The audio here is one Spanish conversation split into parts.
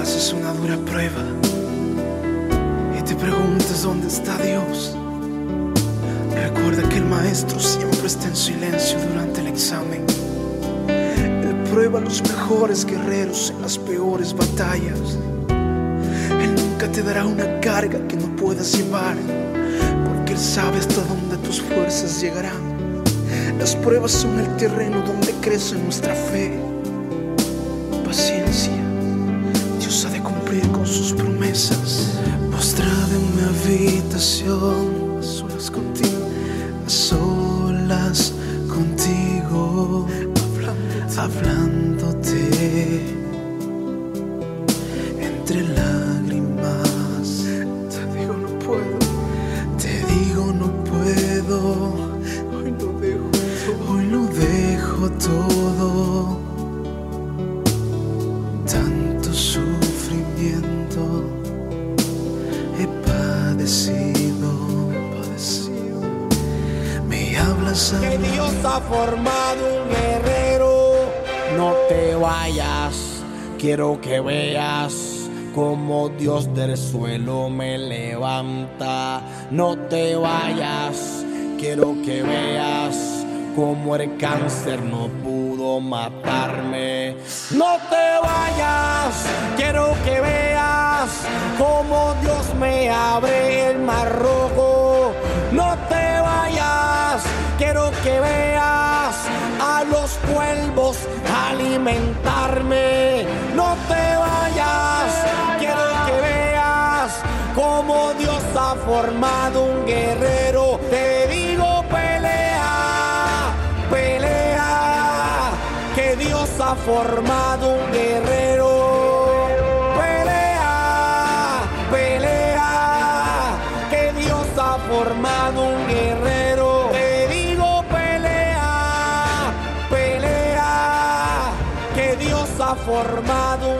pases una dura prueba y te preguntes dónde está Dios, recuerda que el maestro siempre está en silencio durante el examen. Él prueba a los mejores guerreros en las peores batallas. Él nunca te dará una carga que no puedas llevar, porque Él sabe hasta dónde tus fuerzas llegarán. Las pruebas son el terreno donde crece nuestra fe. A solas contigo, a solas contigo, hablándote del suelo me levanta. No te vayas, quiero que veas como el cáncer no pudo matarme. No te vayas, quiero que veas como Dios me abre el mar rojo. No te vayas, quiero que veas a los cuervos alimentarme. No te vayas, como Dios ha formado un guerrero. Te digo pelea, pelea, que Dios ha formado un guerrero. Pelea, pelea, que Dios ha formado un guerrero. Te digo pelea, pelea, que Dios ha formado un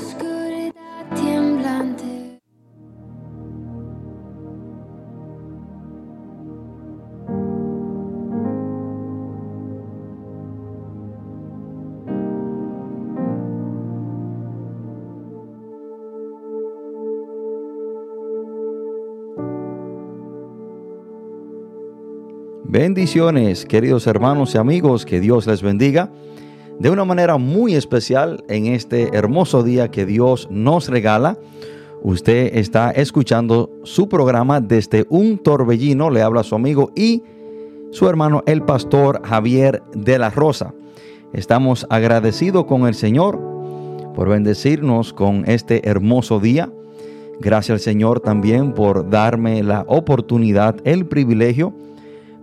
Bendiciones, queridos hermanos y amigos, que Dios les bendiga de una manera muy especial en este hermoso día que Dios nos regala. Usted está escuchando su programa desde un torbellino, le habla su amigo y su hermano el pastor Javier de la Rosa. Estamos agradecidos con el Señor por bendecirnos con este hermoso día. Gracias al Señor también por darme la oportunidad, el privilegio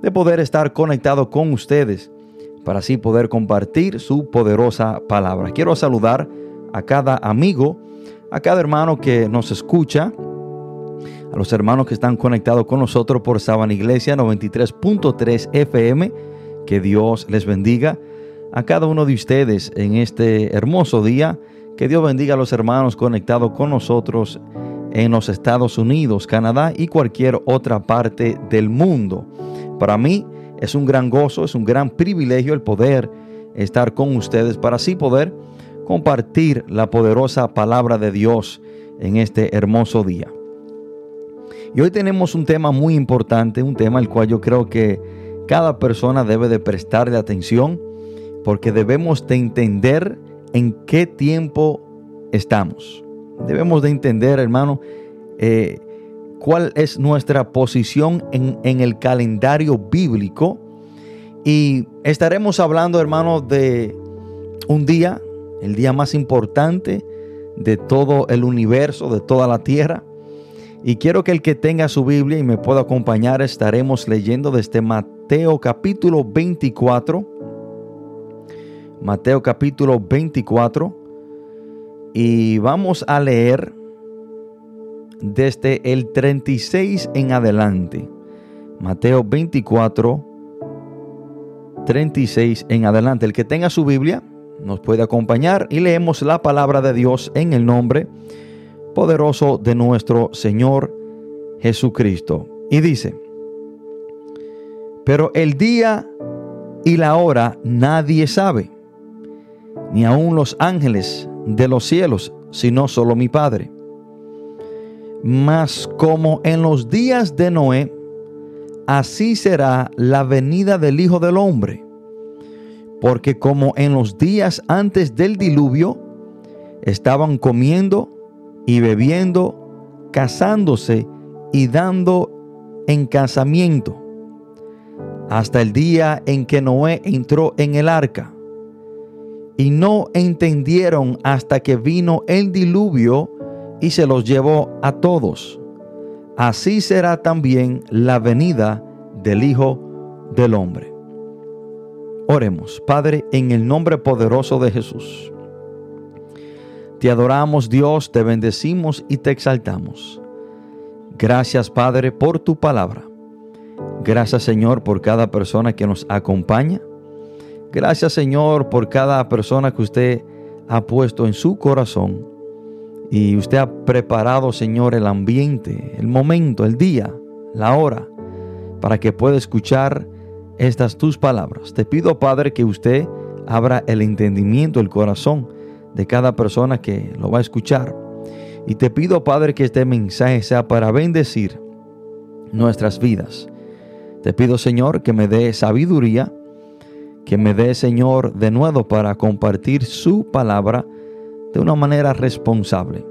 de poder estar conectado con ustedes para así poder compartir su poderosa palabra. Quiero saludar a cada amigo, a cada hermano que nos escucha, a los hermanos que están conectados con nosotros por Sabana Iglesia 93.3 FM. Que Dios les bendiga a cada uno de ustedes en este hermoso día. Que Dios bendiga a los hermanos conectados con nosotros en los Estados Unidos, Canadá y cualquier otra parte del mundo. Para mí es un gran gozo, es un gran privilegio el poder estar con ustedes para así poder compartir la poderosa palabra de Dios en este hermoso día. Y hoy tenemos un tema muy importante, un tema al cual yo creo que cada persona debe de prestarle atención porque debemos de entender en qué tiempo estamos. Debemos de entender, hermano, eh, cuál es nuestra posición en, en, el calendario bíblico. Y estaremos hablando, hermano, de un día, el día más importante de todo el universo, de toda la tierra. Y quiero que el que tenga su Biblia y me pueda acompañar, estaremos leyendo desde Mateo capítulo 24. Mateo capítulo 24. Y vamos a leer desde el 36 en adelante. Mateo 24, 36 en adelante. El que tenga su Biblia nos puede acompañar y leemos la palabra de Dios en el nombre poderoso de nuestro Señor Jesucristo. Y dice, pero el día y la hora nadie sabe, ni aun los ángeles de los cielos, sino solo mi Padre. Mas como en los días de Noé, así será la venida del Hijo del Hombre. Porque como en los días antes del diluvio, estaban comiendo y bebiendo, casándose y dando en casamiento, hasta el día en que Noé entró en el arca. Y no entendieron hasta que vino el diluvio y se los llevó a todos. Así será también la venida del Hijo del Hombre. Oremos, Padre, en el nombre poderoso de Jesús. Te adoramos Dios, te bendecimos y te exaltamos. Gracias Padre por tu palabra. Gracias Señor por cada persona que nos acompaña. Gracias Señor por cada persona que usted ha puesto en su corazón. Y usted ha preparado Señor el ambiente, el momento, el día, la hora, para que pueda escuchar estas tus palabras. Te pido Padre que usted abra el entendimiento, el corazón de cada persona que lo va a escuchar. Y te pido, Padre, que este mensaje sea para bendecir nuestras vidas. Te pido, Señor, que me dé sabiduría, que me dé, Señor, de nuevo para compartir su palabra de una manera responsable.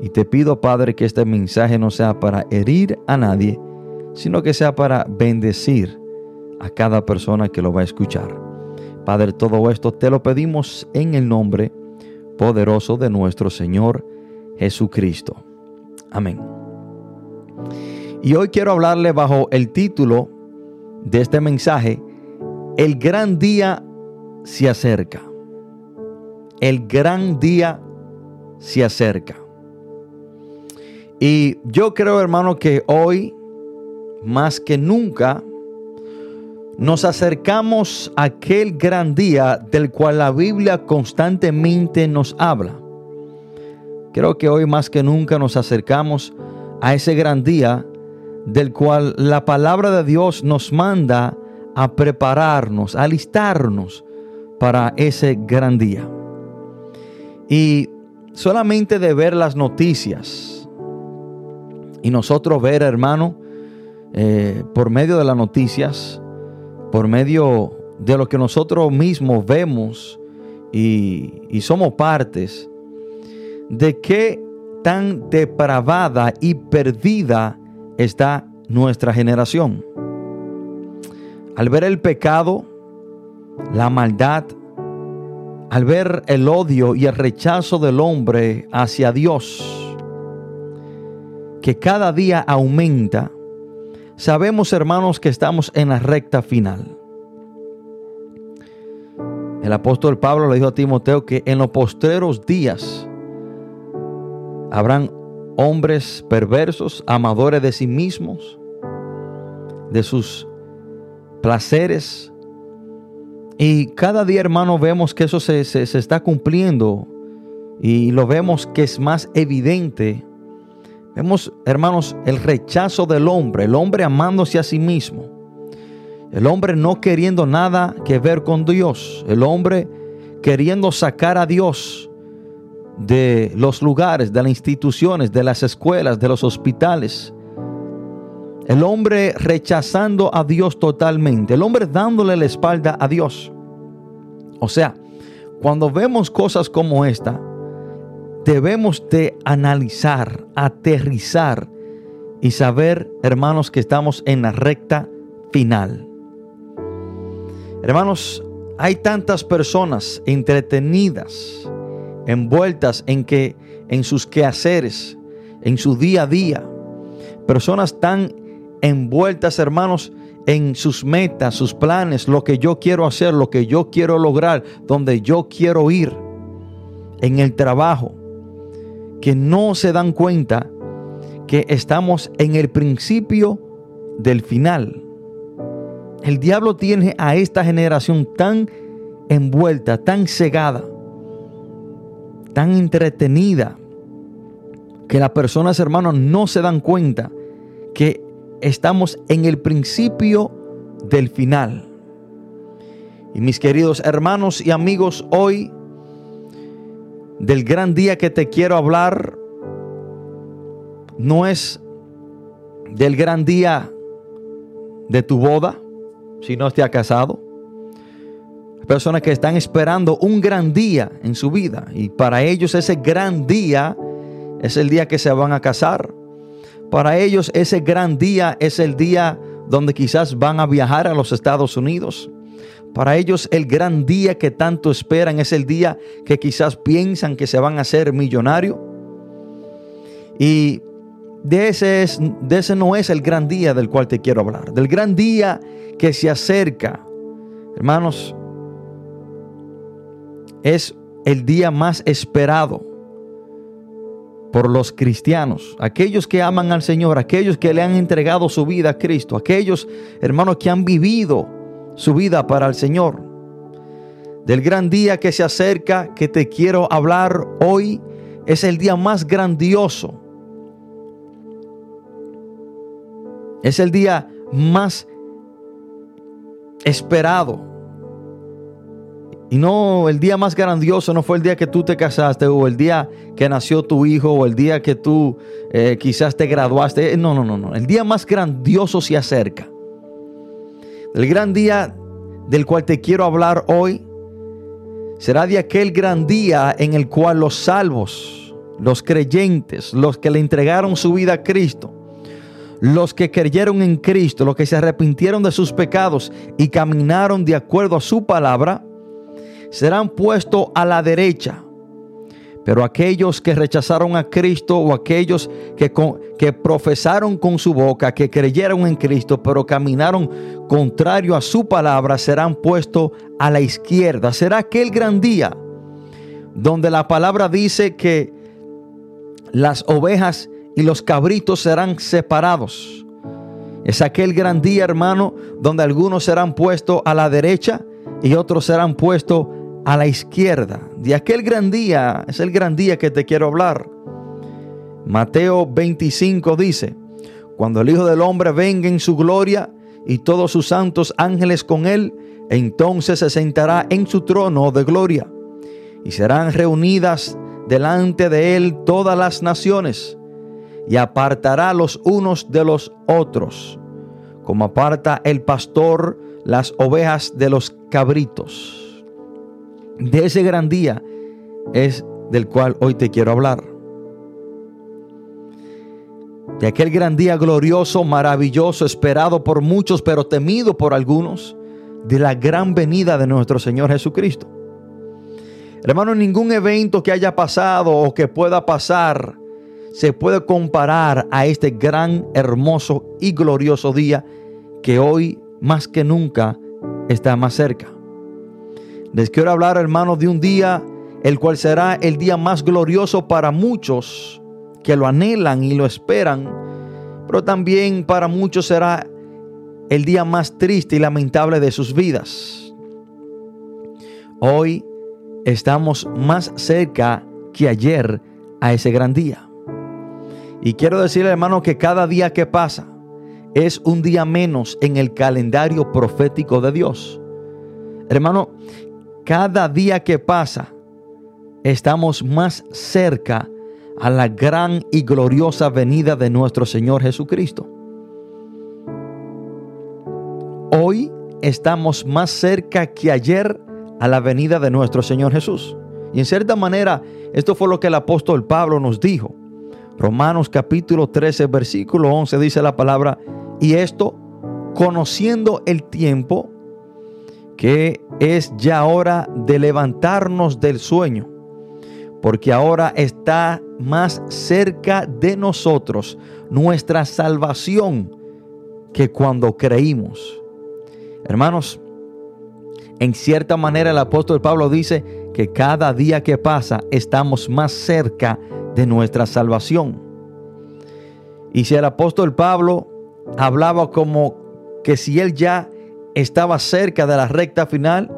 Y te pido, Padre, que este mensaje no sea para herir a nadie, sino que sea para bendecir a cada persona que lo va a escuchar. Padre, todo esto te lo pedimos en el nombre poderoso de nuestro Señor Jesucristo. Amén. Y hoy quiero hablarle bajo el título de este mensaje, El gran día se acerca. El gran día se acerca. Y yo creo, hermano, que hoy, más que nunca, nos acercamos a aquel gran día del cual la Biblia constantemente nos habla. Creo que hoy más que nunca nos acercamos a ese gran día del cual la palabra de Dios nos manda a prepararnos, a alistarnos para ese gran día. Y solamente de ver las noticias y nosotros ver, hermano, eh, por medio de las noticias, por medio de lo que nosotros mismos vemos y, y somos partes, de qué tan depravada y perdida está nuestra generación. Al ver el pecado, la maldad, al ver el odio y el rechazo del hombre hacia Dios, que cada día aumenta, sabemos hermanos que estamos en la recta final. El apóstol Pablo le dijo a Timoteo que en los postreros días Habrán hombres perversos, amadores de sí mismos, de sus placeres. Y cada día, hermano, vemos que eso se, se, está cumpliendo y lo vemos que es más evidente. Vemos, hermanos, el rechazo del hombre, el hombre amándose a sí mismo, el hombre no queriendo nada que ver con Dios, el hombre queriendo sacar a Dios de los lugares, de las instituciones, de las escuelas, de los hospitales. El hombre rechazando a Dios totalmente. El hombre dándole la espalda a Dios. O sea, cuando vemos cosas como esta, debemos de analizar, aterrizar y saber, hermanos, que estamos en la recta final. Hermanos, hay tantas personas entretenidas, envueltas en que en sus quehaceres, en su día a día. Personas tan envueltas, hermanos, en sus metas, sus planes, lo que yo quiero hacer, lo que yo quiero lograr, donde yo quiero ir, en el trabajo, que no se dan cuenta que estamos en el principio del final. El diablo tiene a esta generación tan envuelta, tan cegada, tan entretenida, que las personas, hermanos, no se dan cuenta que estamos en el principio del final. Y mis queridos hermanos y amigos, hoy del gran día que te quiero hablar no es del gran día de tu boda, si no te ha casado. Personas que están esperando un gran día en su vida y para ellos ese gran día es el día que se van a casar. Para ellos ese gran día es el día donde quizás van a viajar a los Estados Unidos. Para ellos el gran día que tanto esperan es el día que quizás piensan que se van a hacer millonario. Y de ese, es, de ese no es el gran día del cual te quiero hablar. Del gran día que se acerca. Hermanos, es el día más esperado por los cristianos, aquellos que aman al Señor, aquellos que le han entregado su vida a Cristo, aquellos hermanos que han vivido su vida para el Señor. Del gran día que se acerca, que te quiero hablar hoy, es el día más grandioso. Es el día más esperado. Y no, el día más grandioso no fue el día que tú te casaste o el día que nació tu hijo o el día que tú eh, quizás te graduaste. No, no, no, no. El día más grandioso se acerca. El gran día del cual te quiero hablar hoy será de aquel gran día en el cual los salvos, los creyentes, los que le entregaron su vida a Cristo, los que creyeron en Cristo, los que se arrepintieron de sus pecados y caminaron de acuerdo a su palabra, serán puestos a la derecha. Pero aquellos que rechazaron a Cristo o aquellos que, que profesaron con su boca, que creyeron en Cristo, pero caminaron contrario a su palabra, serán puestos a la izquierda. Será aquel gran día donde la palabra dice que las ovejas y los cabritos serán separados. Es aquel gran día, hermano, donde algunos serán puestos a la derecha y otros serán puestos a la izquierda. De aquel gran día es el gran día que te quiero hablar. Mateo 25 dice, cuando el Hijo del Hombre venga en su gloria y todos sus santos ángeles con él, entonces se sentará en su trono de gloria y serán reunidas delante de él todas las naciones y apartará los unos de los otros, como aparta el pastor las ovejas de los cabritos. De ese gran día es del cual hoy te quiero hablar. De aquel gran día glorioso, maravilloso, esperado por muchos, pero temido por algunos, de la gran venida de nuestro Señor Jesucristo. Hermano, ningún evento que haya pasado o que pueda pasar se puede comparar a este gran, hermoso y glorioso día que hoy más que nunca está más cerca. Les quiero hablar, hermanos, de un día el cual será el día más glorioso para muchos que lo anhelan y lo esperan, pero también para muchos será el día más triste y lamentable de sus vidas. Hoy estamos más cerca que ayer a ese gran día. Y quiero decirle, hermano, que cada día que pasa es un día menos en el calendario profético de Dios. Hermano, cada día que pasa estamos más cerca a la gran y gloriosa venida de nuestro Señor Jesucristo. Hoy estamos más cerca que ayer a la venida de nuestro Señor Jesús. Y en cierta manera, esto fue lo que el apóstol Pablo nos dijo. Romanos capítulo 13, versículo 11 dice la palabra, y esto conociendo el tiempo, que es ya hora de levantarnos del sueño, porque ahora está más cerca de nosotros nuestra salvación que cuando creímos. Hermanos, en cierta manera el apóstol Pablo dice que cada día que pasa estamos más cerca de nuestra salvación. Y si el apóstol Pablo hablaba como que si él ya estaba cerca de la recta final,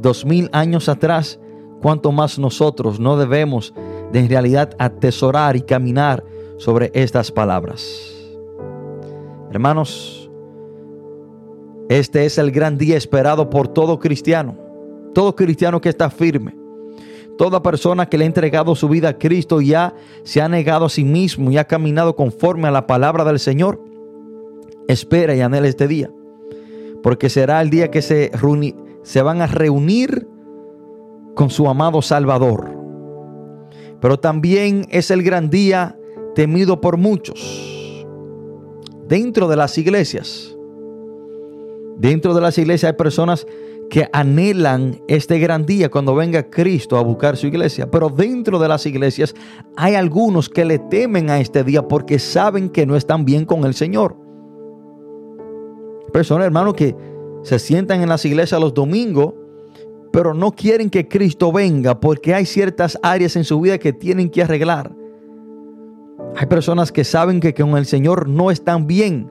dos mil años atrás, cuanto más nosotros no debemos de en realidad atesorar y caminar sobre estas palabras. Hermanos, este es el gran día esperado por todo cristiano, todo cristiano que está firme, toda persona que le ha entregado su vida a Cristo ya se ha negado a sí mismo y ha caminado conforme a la palabra del Señor, espera y anhela este día, porque será el día que se, se van a reunir con su amado Salvador. Pero también es el gran día temido por muchos dentro de las iglesias. Dentro de las iglesias hay personas que anhelan este gran día cuando venga Cristo a buscar su iglesia. Pero dentro de las iglesias hay algunos que le temen a este día porque saben que no están bien con el Señor. Personas, hermanos, que se sientan en las iglesias los domingos, pero no quieren que Cristo venga porque hay ciertas áreas en su vida que tienen que arreglar. Hay personas que saben que con el Señor no están bien.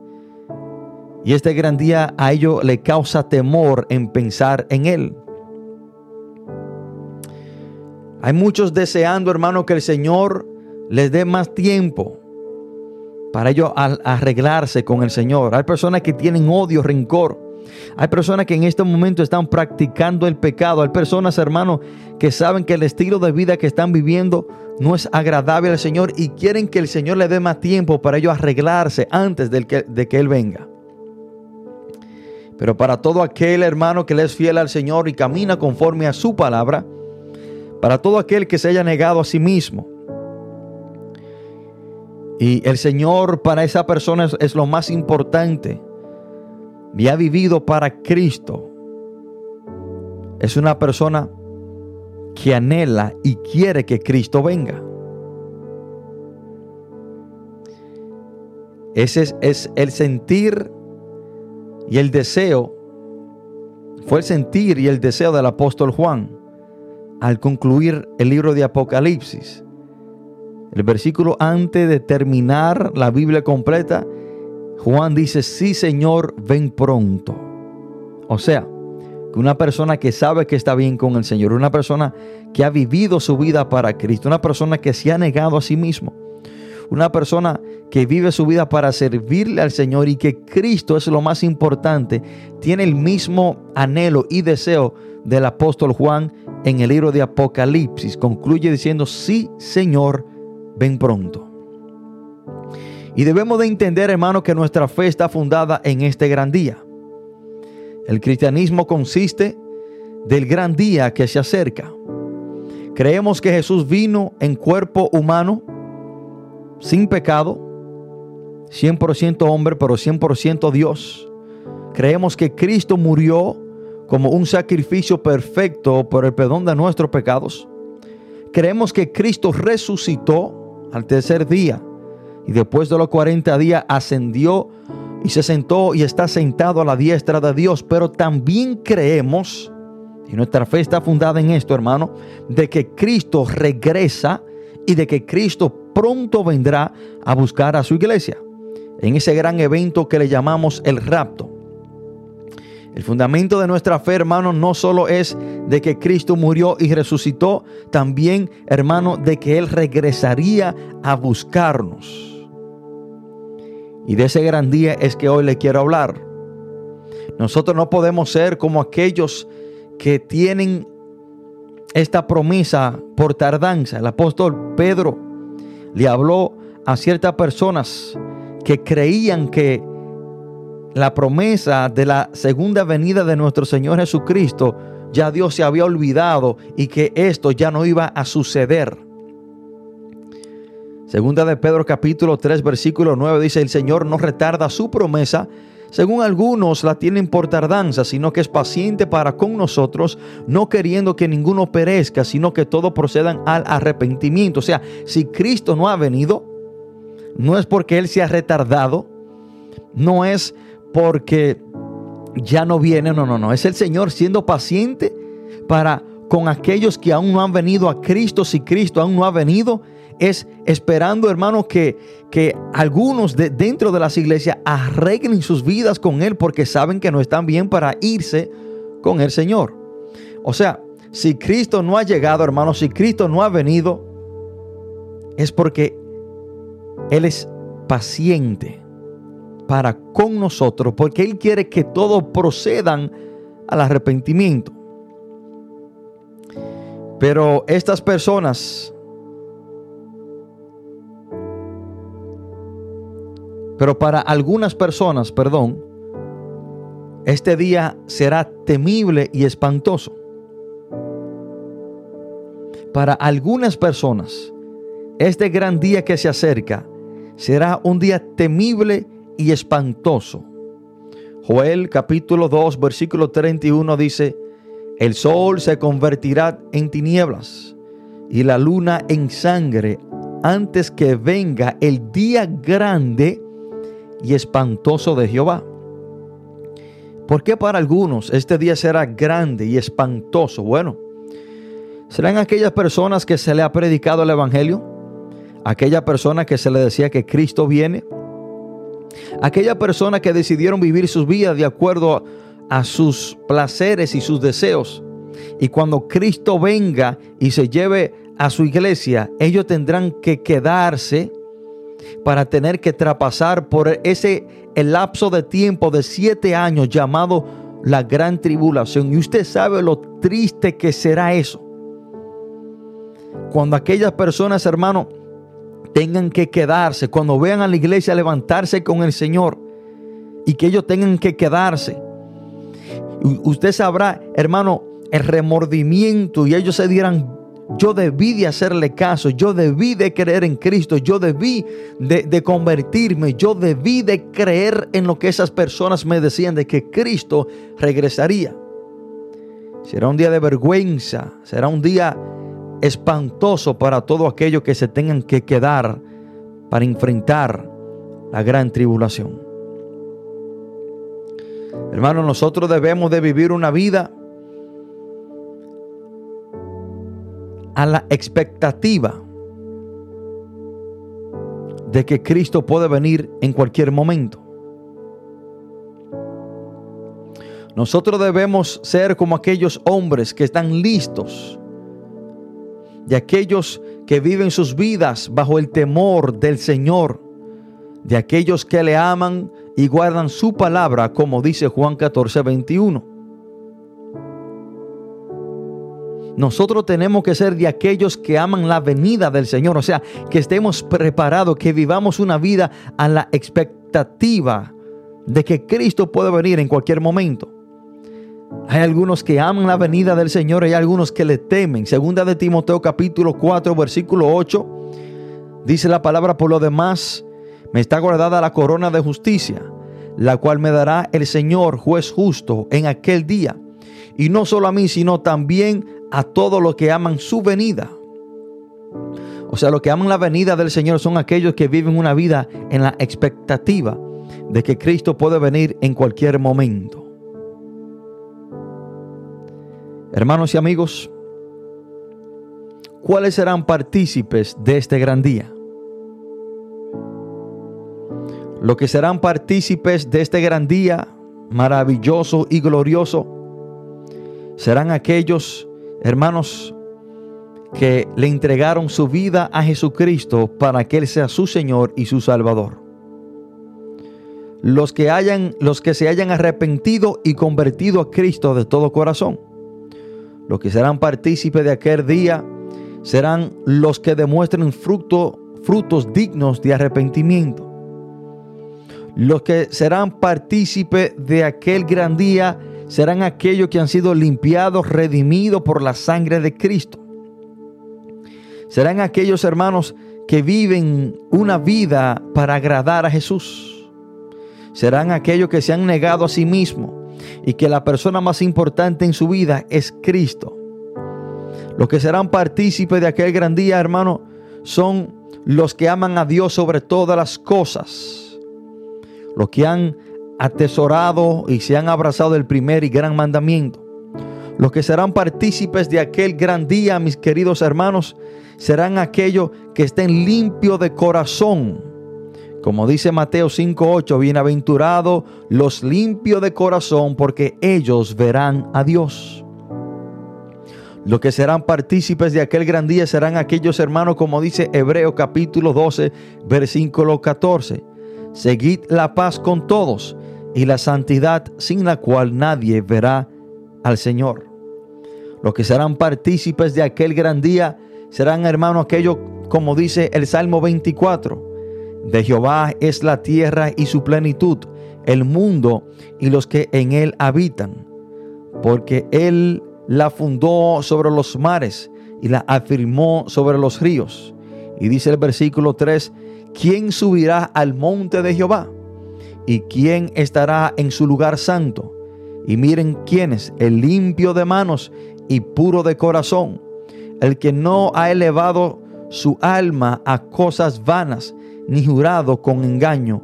Y este gran día a ellos le causa temor en pensar en Él. Hay muchos deseando, hermano, que el Señor les dé más tiempo para ellos arreglarse con el Señor. Hay personas que tienen odio, rencor. Hay personas que en este momento están practicando el pecado. Hay personas, hermano, que saben que el estilo de vida que están viviendo no es agradable al Señor y quieren que el Señor le dé más tiempo para ellos arreglarse antes del que- de que Él venga. Pero para todo aquel hermano que le es fiel al Señor y camina conforme a su palabra, para todo aquel que se haya negado a sí mismo, y el Señor para esa persona es, lo más importante, y ha vivido para Cristo, es una persona que anhela y quiere que Cristo venga. Ese es, es el sentir y el deseo, fue el sentir y el deseo del apóstol Juan al concluir el libro de Apocalipsis. El versículo antes de terminar la Biblia completa, Juan dice, sí Señor, ven pronto. O sea, que una persona que sabe que está bien con el Señor, una persona que ha vivido su vida para Cristo, una persona que se ha negado a sí mismo, una persona que vive su vida para servirle al Señor y que Cristo es lo más importante, tiene el mismo anhelo y deseo del apóstol Juan en el libro de Apocalipsis. Concluye diciendo, sí Señor, ven pronto. Y debemos de entender, hermano, que nuestra fe está fundada en este gran día. El cristianismo consiste del gran día que se acerca. Creemos que Jesús vino en cuerpo humano, sin pecado, 100% hombre, pero 100% Dios. Creemos que Cristo murió como un sacrificio perfecto por el perdón de nuestros pecados. Creemos que Cristo resucitó al tercer día y después de los 40 días ascendió y se sentó y está sentado a la diestra de Dios. Pero también creemos, y nuestra fe está fundada en esto, hermano, de que Cristo regresa y de que Cristo pronto vendrá a buscar a su iglesia. En ese gran evento que le llamamos el rapto. El fundamento de nuestra fe, hermano, no solo es de que Cristo murió y resucitó, también, hermano, de que Él regresaría a buscarnos. Y de ese gran día es que hoy le quiero hablar. Nosotros no podemos ser como aquellos que tienen esta promesa por tardanza. El apóstol Pedro le habló a ciertas personas que creían que la promesa de la segunda venida de nuestro Señor Jesucristo ya Dios se había olvidado y que esto ya no iba a suceder. Segunda de Pedro capítulo 3 versículo 9 dice, el Señor no retarda su promesa, según algunos la tienen por tardanza, sino que es paciente para con nosotros, no queriendo que ninguno perezca, sino que todos procedan al arrepentimiento. O sea, si Cristo no ha venido, no es porque Él se ha retardado, no es porque ya no viene, no, no, no, es el Señor siendo paciente para con aquellos que aún no han venido a Cristo, si Cristo aún no ha venido, es esperando, hermano, que, que algunos de, dentro de las iglesias arreglen sus vidas con Él porque saben que no están bien para irse con el Señor. O sea, si Cristo no ha llegado, hermano, si Cristo no ha venido, es porque Él es paciente para con nosotros, porque Él quiere que todos procedan al arrepentimiento. Pero estas personas, pero para algunas personas, perdón, este día será temible y espantoso. Para algunas personas, este gran día que se acerca será un día temible y espantoso. Joel capítulo 2 versículo 31 dice, el sol se convertirá en tinieblas y la luna en sangre antes que venga el día grande y espantoso de Jehová. ¿Por qué para algunos este día será grande y espantoso? Bueno, serán aquellas personas que se le ha predicado el Evangelio, aquella persona que se le decía que Cristo viene, aquella persona que decidieron vivir sus vidas de acuerdo a sus placeres y sus deseos. Y cuando Cristo venga y se lleve a su iglesia, ellos tendrán que quedarse para tener que traspasar por ese el lapso de tiempo de siete años llamado la gran tribulación. Y usted sabe lo triste que será eso. Cuando aquellas personas, hermano, tengan que quedarse, cuando vean a la iglesia levantarse con el Señor y que ellos tengan que quedarse. Usted sabrá, hermano, el remordimiento y ellos se dirán, yo debí de hacerle caso, yo debí de creer en Cristo, yo debí de, de, convertirme, yo debí de creer en lo que esas personas me decían de que Cristo regresaría. Será un día de vergüenza, será un día espantoso para todo aquello que se tengan que quedar para enfrentar la gran tribulación. Hermano, nosotros debemos de vivir una vida a la expectativa de que Cristo puede venir en cualquier momento. Nosotros debemos ser como aquellos hombres que están listos de aquellos que viven sus vidas bajo el temor del Señor, de aquellos que le aman y guardan su palabra, como dice Juan 14, 21. Nosotros tenemos que ser de aquellos que aman la venida del Señor, o sea, que estemos preparados, que vivamos una vida a la expectativa de que Cristo puede venir en cualquier momento. Hay algunos que aman la venida del Señor, hay algunos que le temen. Segunda de Timoteo capítulo 4 versículo 8 dice la palabra por lo demás, me está guardada la corona de justicia, la cual me dará el Señor juez justo en aquel día. Y no solo a mí, sino también a todos los que aman su venida. O sea, los que aman la venida del Señor son aquellos que viven una vida en la expectativa de que Cristo puede venir en cualquier momento. Hermanos y amigos, ¿cuáles serán partícipes de este gran día? Los que serán partícipes de este gran día maravilloso y glorioso serán aquellos hermanos que le entregaron su vida a Jesucristo para que Él sea su Señor y su Salvador. Los que, hayan, los que se hayan arrepentido y convertido a Cristo de todo corazón los que serán partícipes de aquel día serán los que demuestren fruto, frutos dignos de arrepentimiento. Los que serán partícipes de aquel gran día serán aquellos que han sido limpiados, redimidos por la sangre de Cristo. Serán aquellos hermanos que viven una vida para agradar a Jesús. Serán aquellos que se han negado a sí mismos y que la persona más importante en su vida es Cristo. Los que serán partícipes de aquel gran día, hermano, son los que aman a Dios sobre todas las cosas. Los que han atesorado y se han abrazado del primer y gran mandamiento. Los que serán partícipes de aquel gran día, mis queridos hermanos, serán aquellos que estén limpios de corazón. Como dice Mateo 5:8, bienaventurados los limpios de corazón, porque ellos verán a Dios. Los que serán partícipes de aquel gran día serán aquellos hermanos, como dice Hebreo capítulo 12, versículo 14. Seguid la paz con todos y la santidad sin la cual nadie verá al Señor. Los que serán partícipes de aquel gran día serán hermanos aquellos, como dice el Salmo 24. De Jehová es la tierra y su plenitud, el mundo y los que en él habitan. Porque él la fundó sobre los mares y la afirmó sobre los ríos. Y dice el versículo 3, ¿quién subirá al monte de Jehová? ¿Y quién estará en su lugar santo? Y miren quién es, el limpio de manos y puro de corazón, el que no ha elevado su alma a cosas vanas, ni jurado con engaño.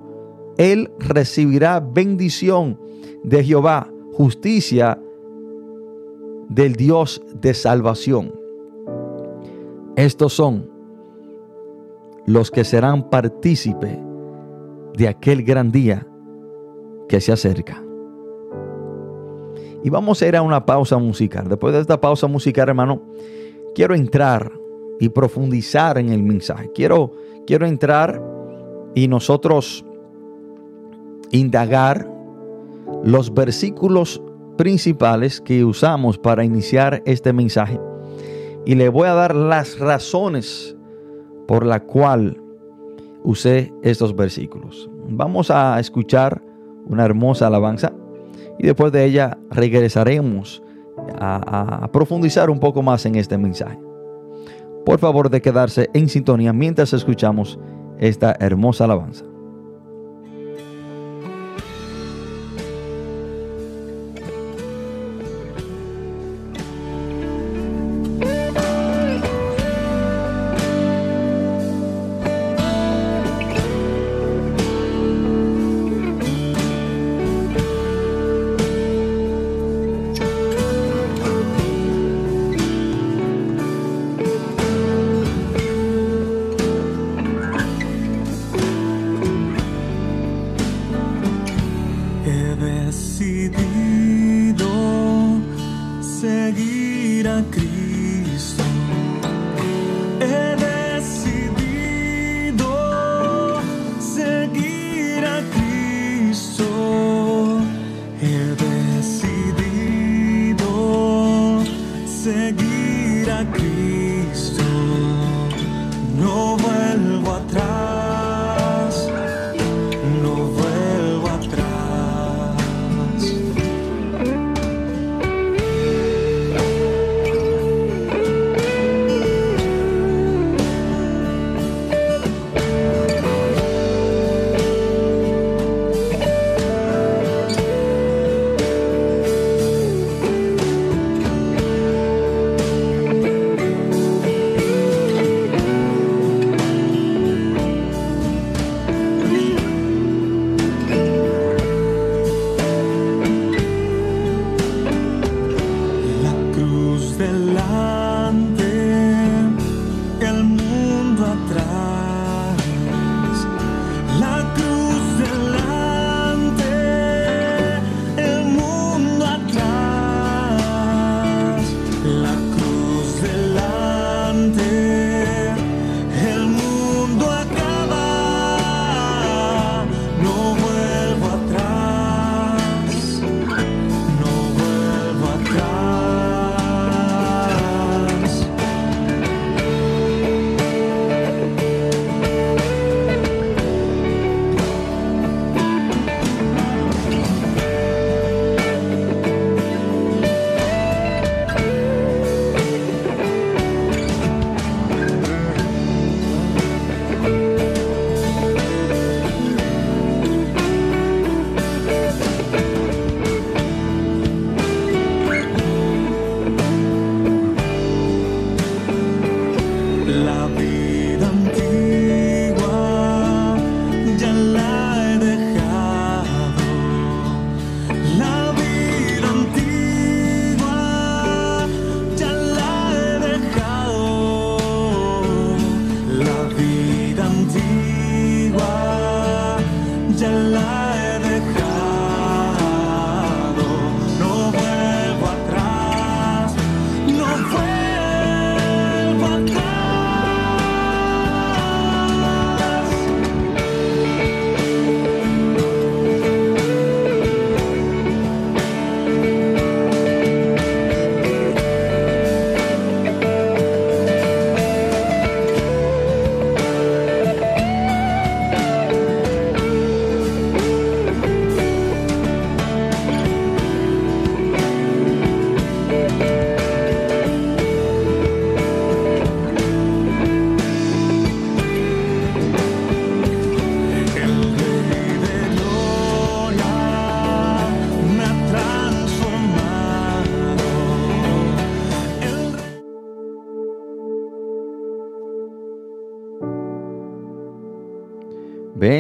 Él recibirá bendición de Jehová, justicia del Dios de salvación. Estos son los que serán partícipe de aquel gran día que se acerca. Y vamos a ir a una pausa musical. Después de esta pausa musical, hermano, quiero entrar y profundizar en el mensaje. Quiero, quiero entrar y nosotros indagar los versículos principales que usamos para iniciar este mensaje. Y le voy a dar las razones por la cual usé estos versículos. Vamos a escuchar una hermosa alabanza y después de ella regresaremos a, a, profundizar un poco más en este mensaje. Por favor de quedarse en sintonía mientras escuchamos esta hermosa alabanza. He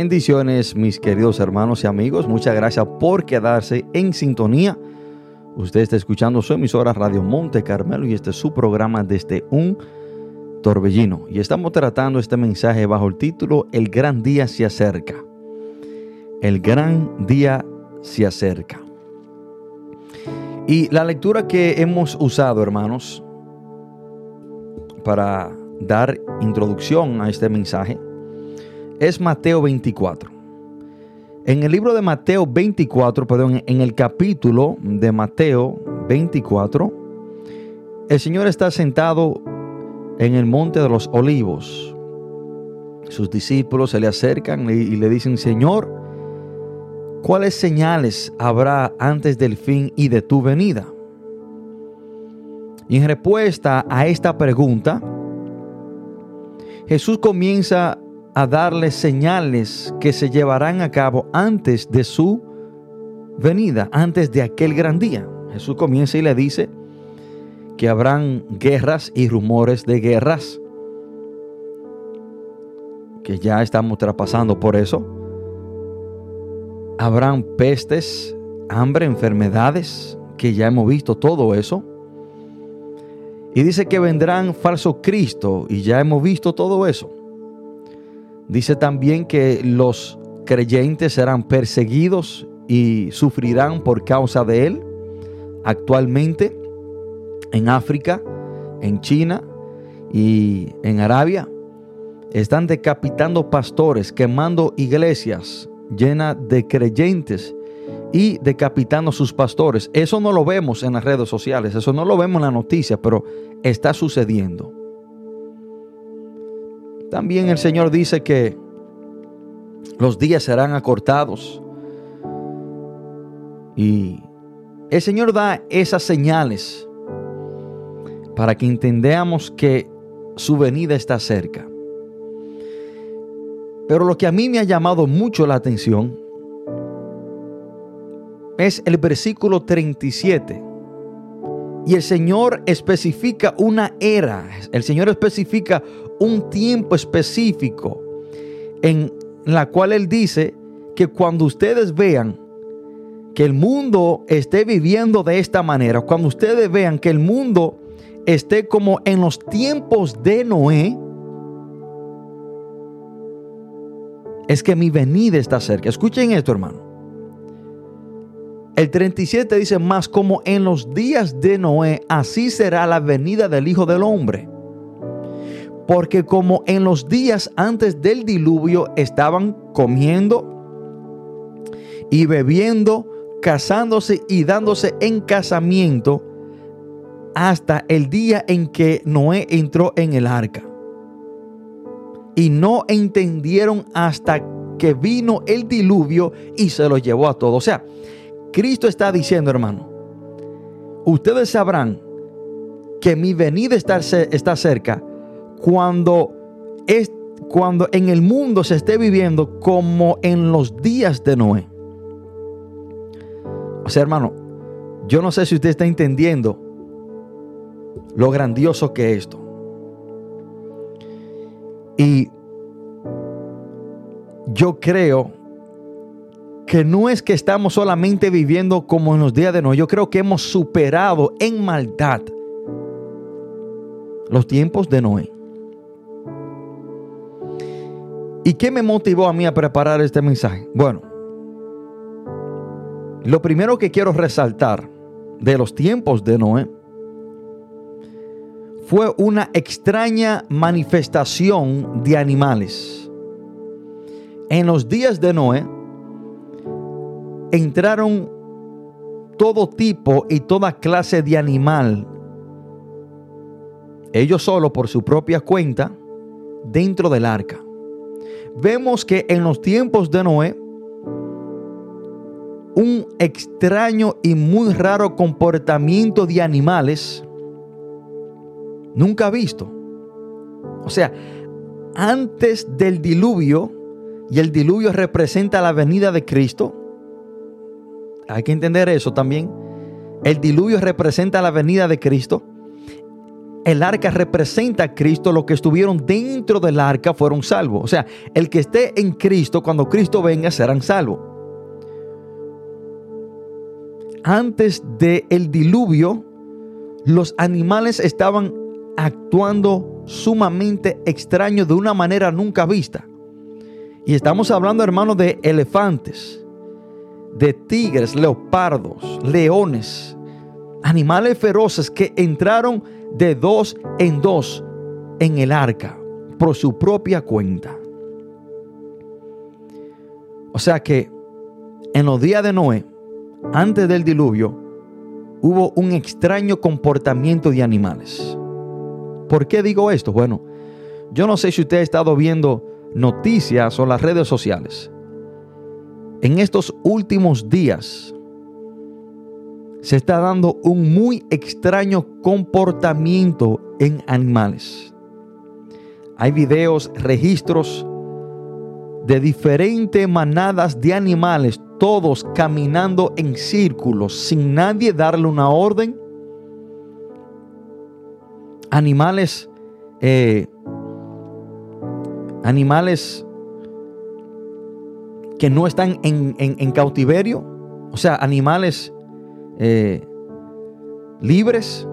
Bendiciones, mis queridos hermanos y amigos. Muchas gracias por quedarse en sintonía. Usted está escuchando su emisora Radio Monte Carmelo y este es su programa desde un torbellino. Y estamos tratando este mensaje bajo el título El gran día se acerca. El gran día se acerca. Y la lectura que hemos usado, hermanos, para dar introducción a este mensaje, es Mateo 24. En el libro de Mateo 24, perdón, en el capítulo de Mateo 24, el Señor está sentado en el monte de los olivos. Sus discípulos se le acercan y le dicen, Señor, ¿cuáles señales habrá antes del fin y de tu venida? Y en respuesta a esta pregunta, Jesús comienza a darles señales que se llevarán a cabo antes de su venida, antes de aquel gran día. Jesús comienza y le dice que habrán guerras y rumores de guerras, que ya estamos traspasando por eso. Habrán pestes, hambre, enfermedades, que ya hemos visto todo eso. Y dice que vendrán falsos Cristo, y ya hemos visto todo eso. Dice también que los creyentes serán perseguidos y sufrirán por causa de él. Actualmente en África, en China y en Arabia están decapitando pastores, quemando iglesias llenas de creyentes y decapitando sus pastores. Eso no lo vemos en las redes sociales, eso no lo vemos en la noticia, pero está sucediendo. También el Señor dice que los días serán acortados. Y el Señor da esas señales para que entendamos que su venida está cerca. Pero lo que a mí me ha llamado mucho la atención es el versículo 37. Y el Señor especifica una era, el Señor especifica un tiempo específico en la cual Él dice que cuando ustedes vean que el mundo esté viviendo de esta manera, cuando ustedes vean que el mundo esté como en los tiempos de Noé, es que mi venida está cerca. Escuchen esto, hermano. El 37 dice más como en los días de Noé, así será la venida del Hijo del Hombre. Porque como en los días antes del diluvio estaban comiendo y bebiendo, casándose y dándose en casamiento hasta el día en que Noé entró en el arca. Y no entendieron hasta que vino el diluvio y se los llevó a todos. O sea, Cristo está diciendo, hermano, ustedes sabrán que mi venida está, está cerca cuando, es, cuando en el mundo se esté viviendo como en los días de Noé. O sea, hermano, yo no sé si usted está entendiendo lo grandioso que es esto. Y yo creo que no es que estamos solamente viviendo como en los días de Noé. Yo creo que hemos superado en maldad los tiempos de Noé. ¿Y qué me motivó a mí a preparar este mensaje? Bueno, lo primero que quiero resaltar de los tiempos de Noé fue una extraña manifestación de animales. En los días de Noé entraron todo tipo y toda clase de animal, ellos solo por su propia cuenta, dentro del arca. Vemos que en los tiempos de Noé, un extraño y muy raro comportamiento de animales nunca visto. O sea, antes del diluvio, y el diluvio representa la venida de Cristo, hay que entender eso también. El diluvio representa la venida de Cristo. El arca representa a Cristo. Los que estuvieron dentro del arca fueron salvos. O sea, el que esté en Cristo, cuando Cristo venga, serán salvos. Antes del diluvio, los animales estaban actuando sumamente extraño de una manera nunca vista. Y estamos hablando, hermanos, de elefantes, de tigres, leopardos, leones, animales feroces que entraron de dos en dos en el arca por su propia cuenta. O sea que en los días de Noé, antes del diluvio, hubo un extraño comportamiento de animales. ¿Por qué digo esto? Bueno, yo no sé si usted ha estado viendo noticias o las redes sociales. En estos últimos días se está dando un muy extraño comportamiento en animales. Hay videos, registros de diferentes manadas de animales, todos caminando en círculos sin nadie darle una orden. Animales, eh, animales que no están en, cautiverio, o sea, animales eh, libres.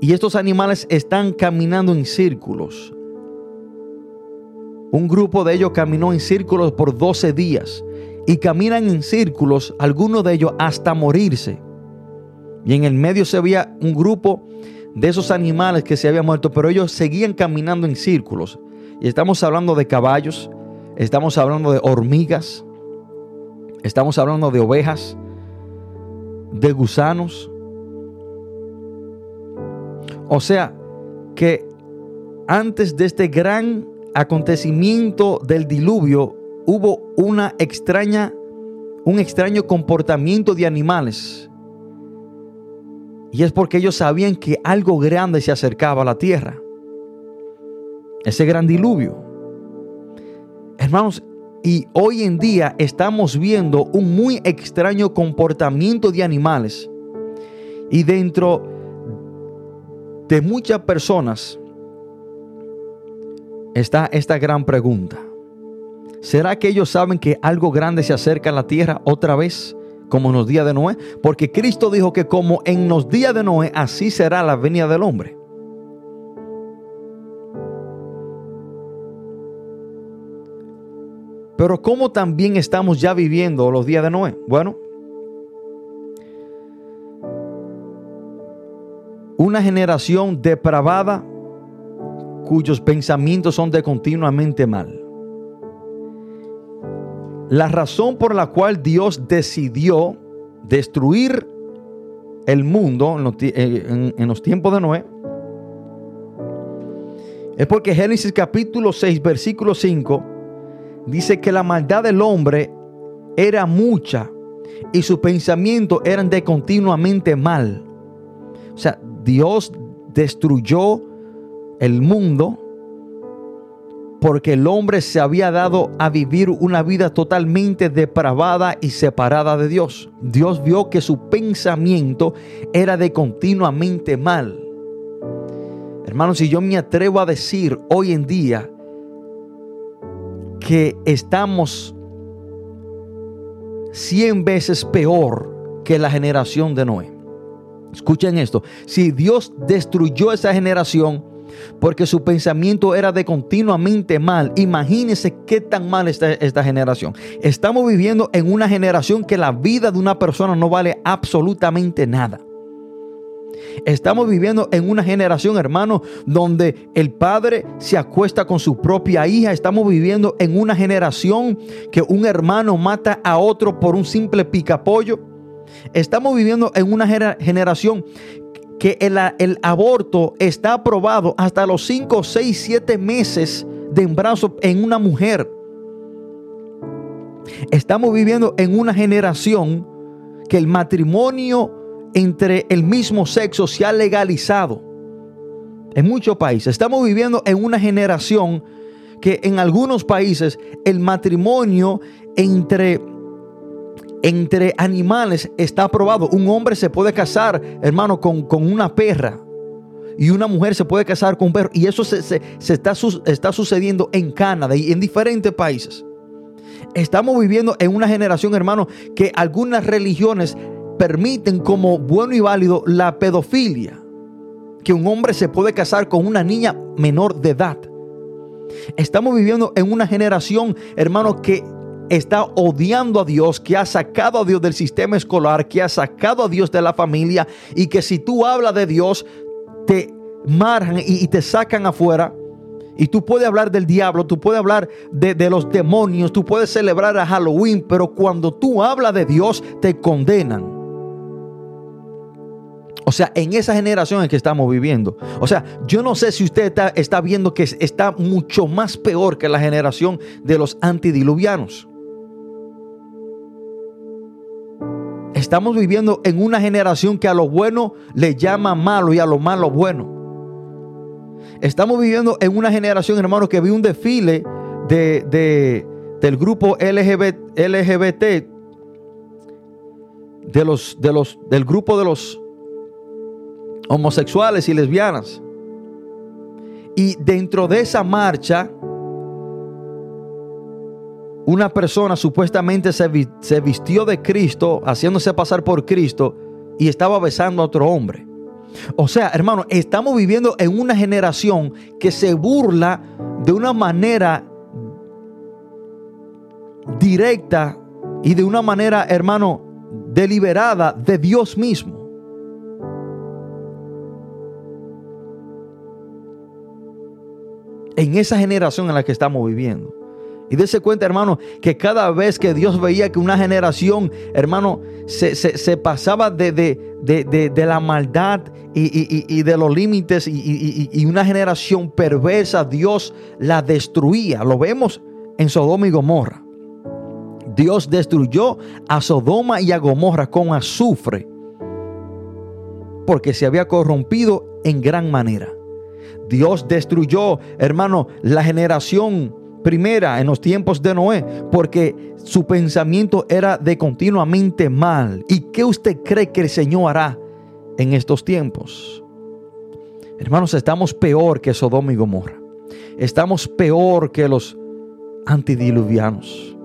Y estos animales están caminando en círculos. Un grupo de ellos caminó en círculos por 12 días. Y caminan en círculos, algunos de ellos hasta morirse. Y en el medio se veía un grupo de esos animales que se habían muerto, pero ellos seguían caminando en círculos. Y estamos hablando de caballos, estamos hablando de hormigas, estamos hablando de ovejas, de gusanos. O sea, que antes de este gran acontecimiento del diluvio hubo una extraña un extraño comportamiento de animales. Y es porque ellos sabían que algo grande se acercaba a la tierra. Ese gran diluvio. Hermanos, y hoy en día estamos viendo un muy extraño comportamiento de animales. Y dentro de muchas personas está esta gran pregunta. ¿Será que ellos saben que algo grande se acerca a la tierra otra vez, como en los días de Noé? Porque Cristo dijo que como en los días de Noé, así será la venida del hombre. Pero ¿cómo también estamos ya viviendo los días de Noé? Bueno, una generación depravada cuyos pensamientos son de continuamente mal. La razón por la cual Dios decidió destruir el mundo en los, eh, en los tiempos de Noé es porque Génesis capítulo 6, versículo 5 dice que la maldad del hombre era mucha y sus pensamientos eran de continuamente mal. O sea, Dios destruyó el mundo porque el hombre se había dado a vivir una vida totalmente depravada y separada de Dios. Dios vio que su pensamiento era de continuamente mal. Hermanos, si yo me atrevo a decir hoy en día que estamos 100 veces peor que la generación de Noé. Escuchen esto, si Dios destruyó esa generación, porque su pensamiento era de continuamente mal. Imagínense qué tan mal está esta generación. Estamos viviendo en una generación que la vida de una persona no vale absolutamente nada. Estamos viviendo en una generación, hermano, donde el padre se acuesta con su propia hija. Estamos viviendo en una generación que un hermano mata a otro por un simple picapollo. Estamos viviendo en una generación que el, el aborto está aprobado hasta los 5, 6, 7 meses de embarazo en una mujer. Estamos viviendo en una generación que el matrimonio entre el mismo sexo se ha legalizado en muchos países. Estamos viviendo en una generación que en algunos países el matrimonio entre entre animales está aprobado. Un hombre se puede casar, hermano, con, con una perra. Y una mujer se puede casar con un perro. Y eso se, se- se está, está sucediendo en Canadá y en diferentes países. Estamos viviendo en una generación, hermano, que algunas religiones permiten como bueno y válido la pedofilia. Que un hombre se puede casar con una niña menor de edad. Estamos viviendo en una generación, hermano, que está odiando a Dios, que ha sacado a Dios del sistema escolar, que ha sacado a Dios de la familia y que si tú hablas de Dios, te marjan y, te sacan afuera. Y tú puedes hablar del diablo, tú puedes hablar de los demonios, tú puedes celebrar a Halloween, pero cuando tú hablas de Dios, te condenan. O sea, en esa generación en que estamos viviendo. O sea, yo no sé si usted está, viendo que es- está mucho más peor que la generación de los antidiluvianos. Estamos viviendo en una generación que a lo bueno le llama malo y a lo malo bueno. Estamos viviendo en una generación, hermano, que vi un desfile de, de- del grupo LGBT, LGBT de los, de los, del grupo de los homosexuales y lesbianas. Y dentro de esa marcha, una persona supuestamente se, vi- se vistió de Cristo, haciéndose pasar por Cristo, y estaba besando a otro hombre. O sea, hermano, estamos viviendo en una generación que se burla de una manera directa y de una manera, hermano, deliberada de Dios mismo. En esa generación en la que estamos viviendo. Y dése cuenta, hermano, que cada vez que Dios veía que una generación, hermano, se, se- se pasaba de, de- de- de- la maldad y, y- y- de los límites y- y una generación perversa, Dios la destruía. Lo vemos en Sodoma y Gomorra. Dios destruyó a Sodoma y a Gomorra con azufre porque se había corrompido en gran manera. Dios destruyó, hermano, la generación primera en los tiempos de Noé, porque su pensamiento era de continuamente mal. ¿Y qué usted cree que el Señor hará en estos tiempos? Hermanos, estamos peor que Sodoma y Gomorra. Estamos peor que los antidiluvianos.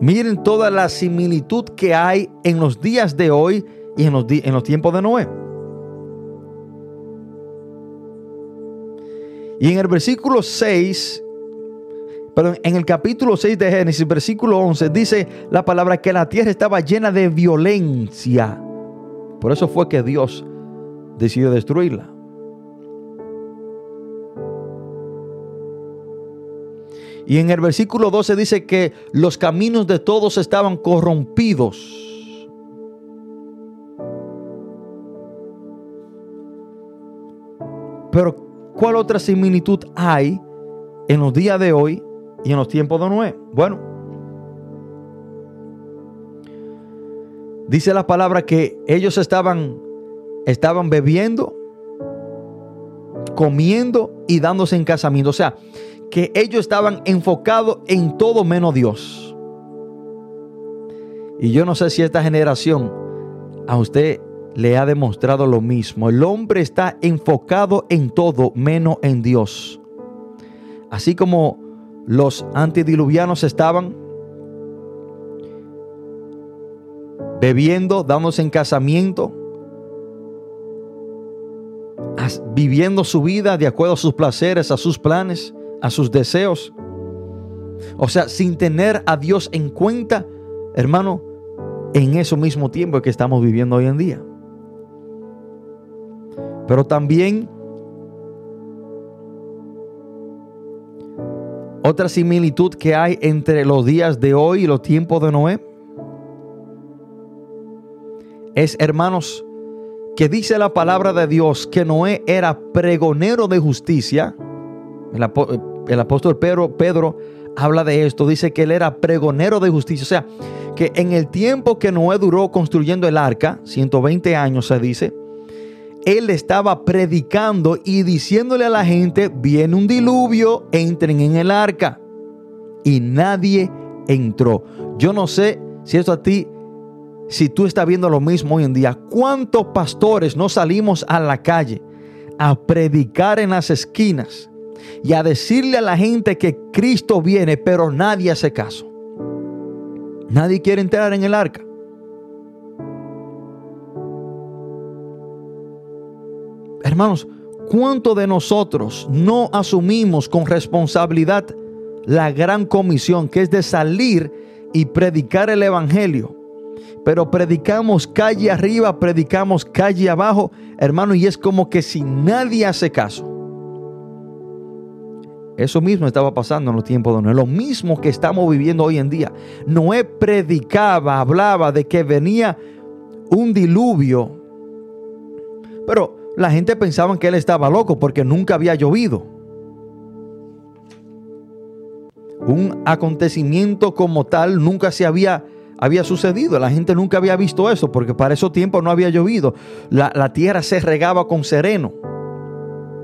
Miren toda la similitud que hay en los días de hoy y en los, en los tiempos de Noé. Y en el versículo 6, perdón, en el capítulo 6 de Génesis, versículo 11, dice la palabra que la tierra estaba llena de violencia. Por eso fue que Dios decidió destruirla. Y en el versículo 12 dice que los caminos de todos estaban corrompidos. Pero ¿cuál otra similitud hay en los días de hoy y en los tiempos de Noé? Bueno, dice la palabra que ellos estaban estaban bebiendo, comiendo y dándose en casamiento, o sea, que ellos estaban enfocados en todo menos Dios. Y yo no sé si esta generación a usted le ha demostrado lo mismo. El hombre está enfocado en todo menos en Dios. Así como los antidiluvianos estaban bebiendo, dándose en casamiento as- viviendo su vida de acuerdo a sus placeres, a sus planes, a sus deseos. O sea, sin tener a Dios en cuenta, hermano, en eso mismo tiempo que estamos viviendo hoy en día. Pero también otra similitud que hay entre los días de hoy y los tiempos de Noé es, hermanos, que dice la palabra de Dios que Noé era pregonero de justicia. El, apóstol Pedro, Pedro habla de esto, dice que él era pregonero de justicia. O sea, que en el tiempo que Noé duró construyendo el arca, 120 años se dice, él estaba predicando y diciéndole a la gente, viene un diluvio, entren en el arca. Y nadie entró. Yo no sé si esto a ti, si tú estás viendo lo mismo hoy en día, ¿cuántos pastores no salimos a la calle a predicar en las esquinas y a decirle a la gente que Cristo viene, pero nadie hace caso? Nadie quiere entrar en el arca. Hermanos, ¿cuánto de nosotros no asumimos con responsabilidad la gran comisión que es de salir y predicar el Evangelio? Pero predicamos calle arriba, predicamos calle abajo, hermano, y es como que si nadie hace caso. Eso mismo estaba pasando en los tiempos de Noé, lo mismo que estamos viviendo hoy en día. Noé predicaba, hablaba de que venía un diluvio, pero la gente pensaba que él estaba loco porque nunca había llovido. Un acontecimiento como tal nunca se había, había sucedido. La gente nunca había visto eso porque para esos tiempos no había llovido. La, la tierra se regaba con sereno.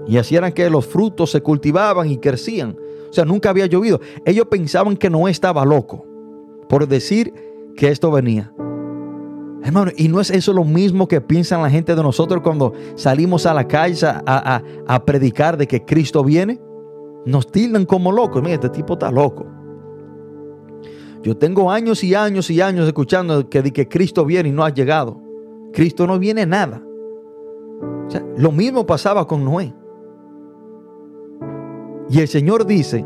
Y así que los frutos se cultivaban y crecían. O sea, nunca había llovido. Ellos pensaban que no estaba loco por decir que esto venía. Hermano, y no es eso lo mismo que piensan la gente de nosotros cuando salimos a la calle a, a- a predicar de que Cristo viene. Nos tildan como locos. Mira, este tipo está loco. Yo tengo años y años y años escuchando que, que Cristo viene y no ha llegado. Cristo no viene nada. Lo mismo pasaba con Noé. Y el Señor dice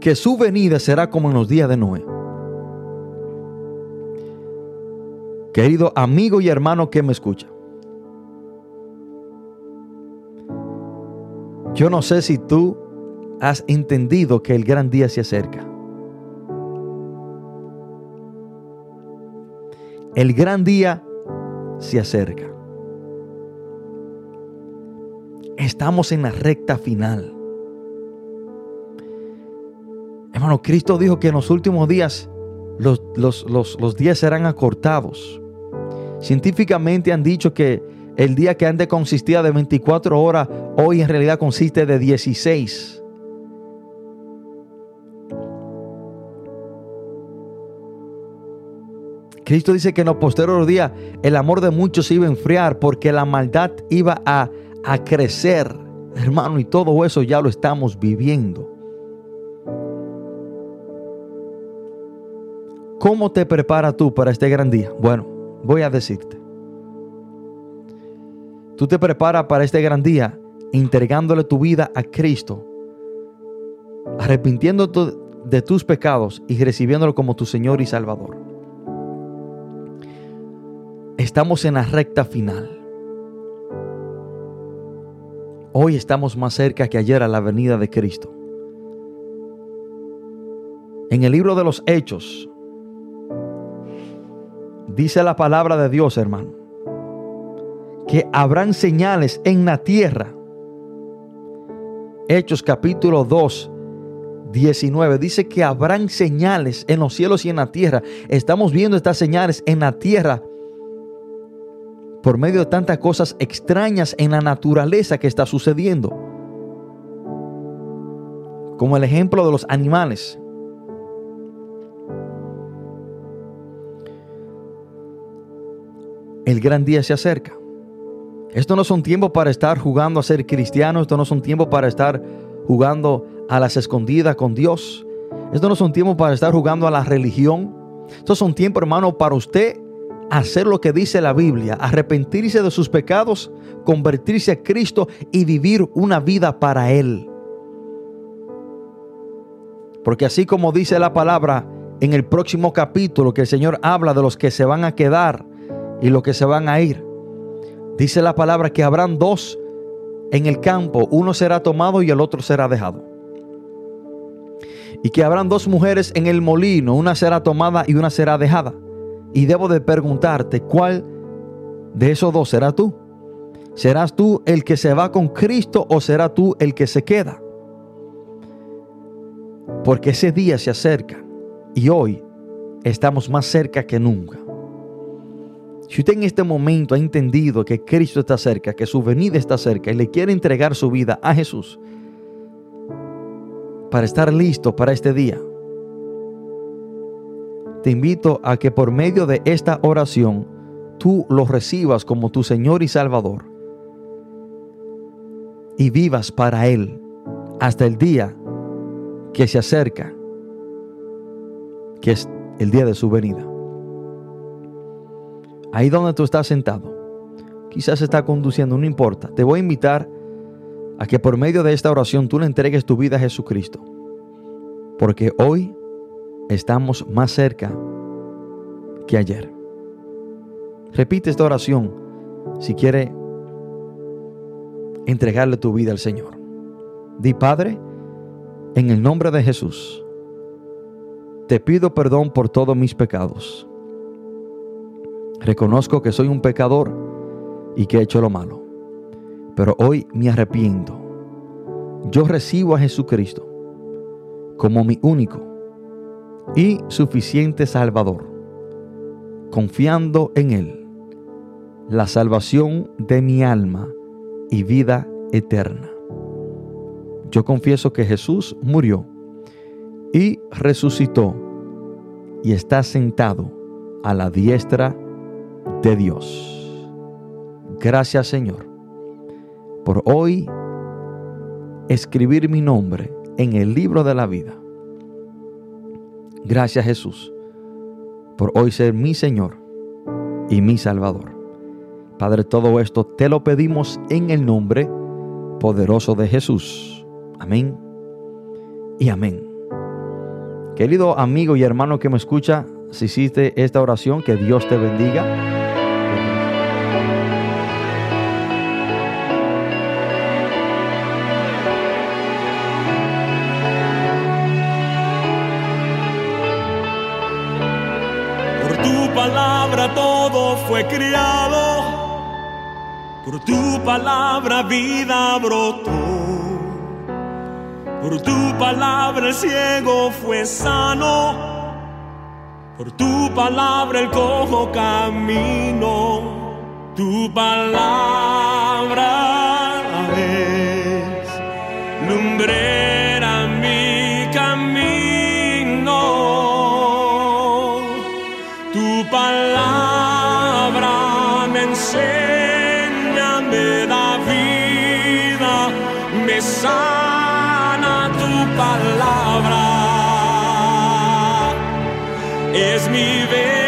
que su venida será como en los días de Noé. Querido amigo y hermano que me escucha. Yo no sé si tú has entendido que el gran día se acerca. El gran día se acerca. Estamos en la recta final. Hermano, Cristo dijo que en los últimos días los, los- los- los días serán acortados. Científicamente han dicho que el día que antes consistía de 24 horas, hoy en realidad consiste de 16. Cristo dice que en los posteriores días el amor de muchos iba a enfriar porque la maldad iba a, a crecer. Hermano, y todo eso ya lo estamos viviendo. ¿Cómo te preparas tú para este gran día? Bueno, voy a decirte. Tú te preparas para este gran día entregándole tu vida a Cristo, arrepintiéndote de tus pecados y recibiéndolo como tu Señor y Salvador. Estamos en la recta final. Hoy estamos más cerca que ayer a la venida de Cristo. En el libro de los Hechos, dice la palabra de Dios, hermano, que habrán señales en la tierra. Hechos capítulo 2, 19 dice que habrán señales en los cielos y en la tierra. Estamos viendo estas señales en la tierra por medio de tantas cosas extrañas en la naturaleza que está sucediendo. Como el ejemplo de los animales. El gran día se acerca. Esto no son tiempos para estar jugando a ser cristianos. Esto no son tiempos para estar jugando a las escondidas con Dios. Esto no son tiempos para estar jugando a la religión. Estos son tiempos, hermano, para usted hacer lo que dice la Biblia, arrepentirse de sus pecados, convertirse a Cristo y vivir una vida para Él. Porque así como dice la palabra en el próximo capítulo que el Señor habla de los que se van a quedar y los que se van a ir, dice la palabra que habrán dos en el campo, uno será tomado y el otro será dejado. Y que habrán dos mujeres en el molino, una será tomada y una será dejada. Y debo de preguntarte, ¿cuál de esos dos será tú? ¿Serás tú el que se va con Cristo o será tú el que se queda? Porque ese día se acerca y hoy estamos más cerca que nunca. Si usted en este momento ha entendido que Cristo está cerca, que su venida está cerca y le quiere entregar su vida a Jesús para estar listo para este día, te invito a que por medio de esta oración tú lo recibas como tu Señor y Salvador y vivas para Él hasta el día que se acerca, que es el día de su venida. Ahí donde tú estás sentado, quizás está conduciendo, no importa. Te voy a invitar a que por medio de esta oración tú le entregues tu vida a Jesucristo. Porque hoy estamos más cerca que ayer. Repite esta oración si quiere entregarle tu vida al Señor. Di, Padre, en el nombre de Jesús, te pido perdón por todos mis pecados. Reconozco que soy un pecador y que he hecho lo malo. Pero hoy me arrepiento. Yo recibo a Jesucristo como mi único y suficiente Salvador, confiando en Él la salvación de mi alma y vida eterna. Yo confieso que Jesús murió y resucitó y está sentado a la diestra de Dios. Gracias Señor por hoy escribir mi nombre en el libro de la vida. Gracias Jesús por hoy ser mi Señor y mi Salvador. Padre, todo esto te lo pedimos en el nombre poderoso de Jesús. Amén y amén. Querido amigo y hermano que me escucha, si hiciste esta oración, que Dios te bendiga. Todo fue criado, por tu palabra vida brotó, por tu palabra el ciego fue sano, por tu palabra el cojo camino, tu palabra es lumbrera sana tu palabra. Es mi verdad.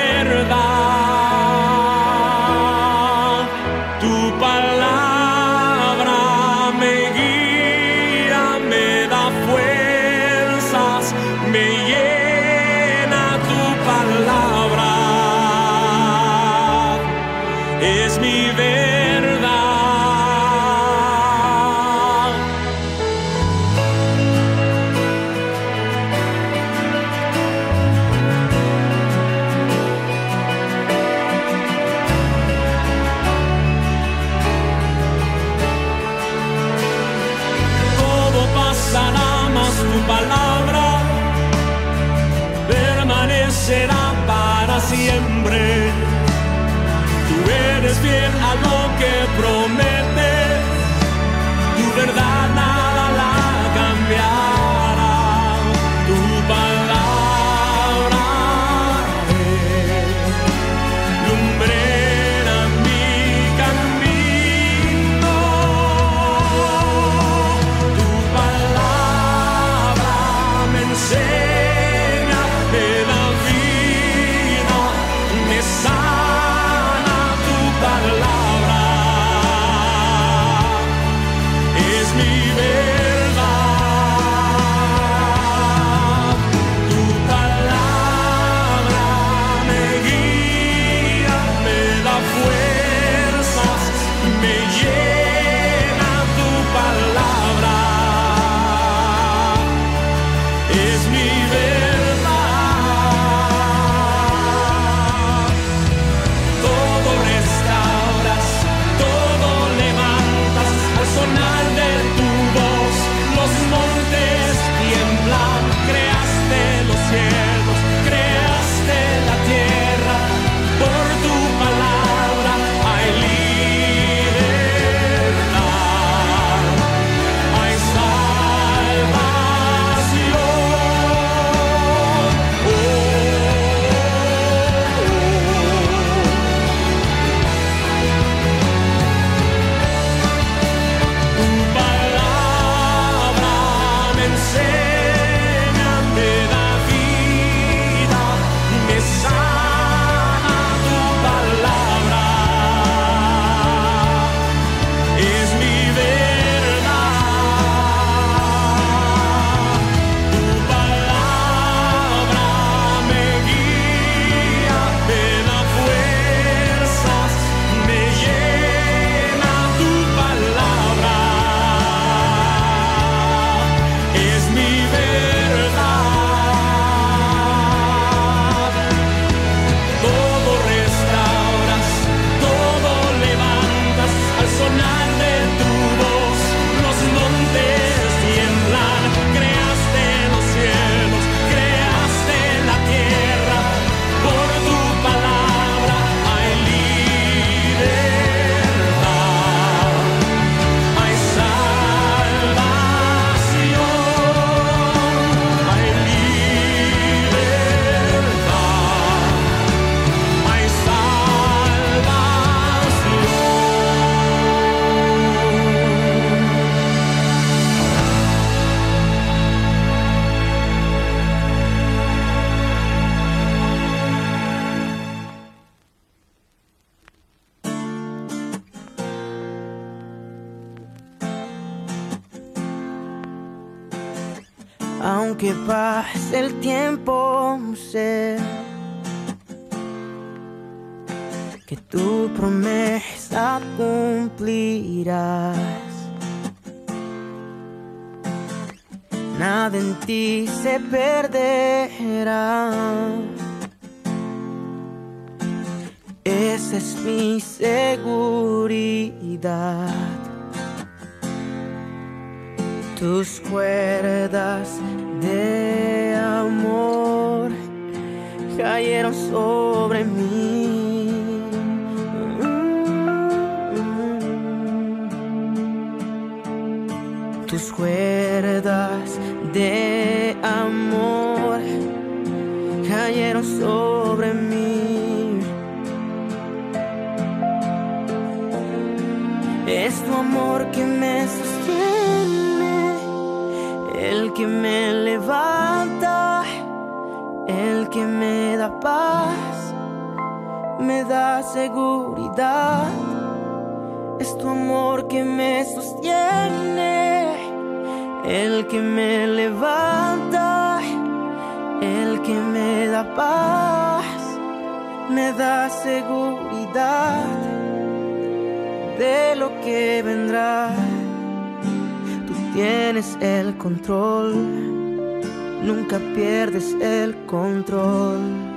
Nada en ti se perderá. Esa es mi seguridad. Tus cuerdas de amor cayeron sobre mí. Tus paz, me da seguridad. Es tu amor que me sostiene, el que me levanta, el que me da paz, me da seguridad de lo que vendrá. Tú tienes el control, nunca pierdes el control.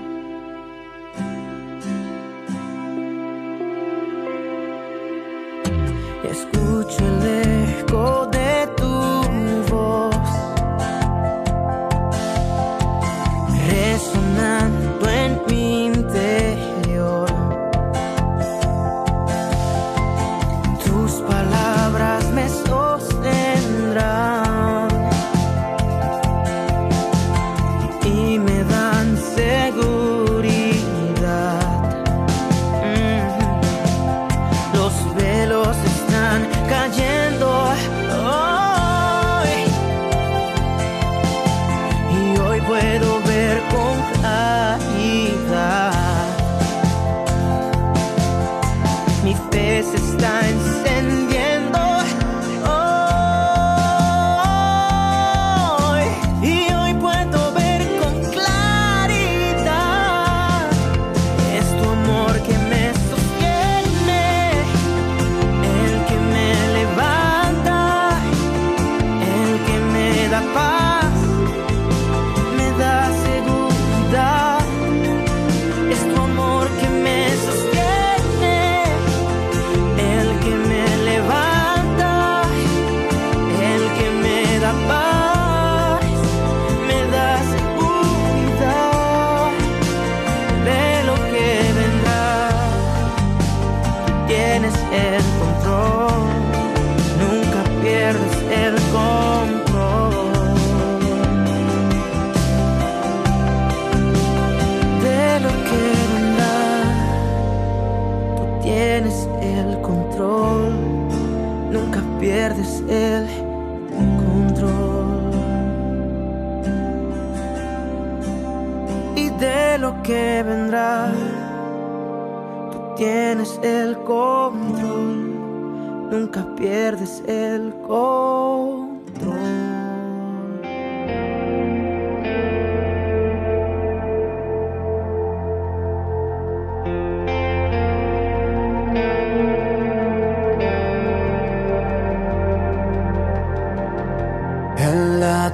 Nunca pierdes el control.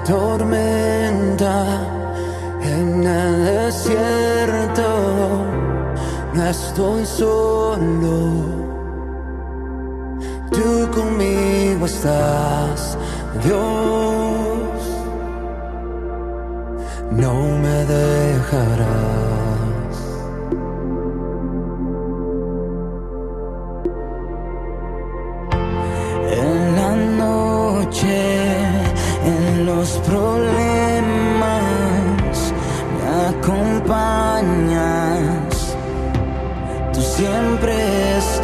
Tormenta, en el desierto, no estoy solo.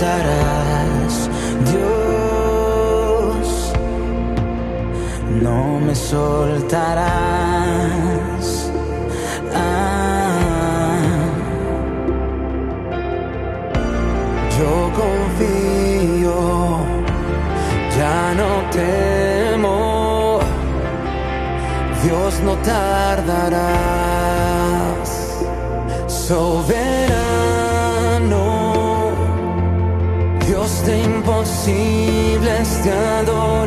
Estarás, Dios. No me soltarás. Ah. Yo confío, ya no temo. Dios no tardarás, soberano. Imposibles te adoramos.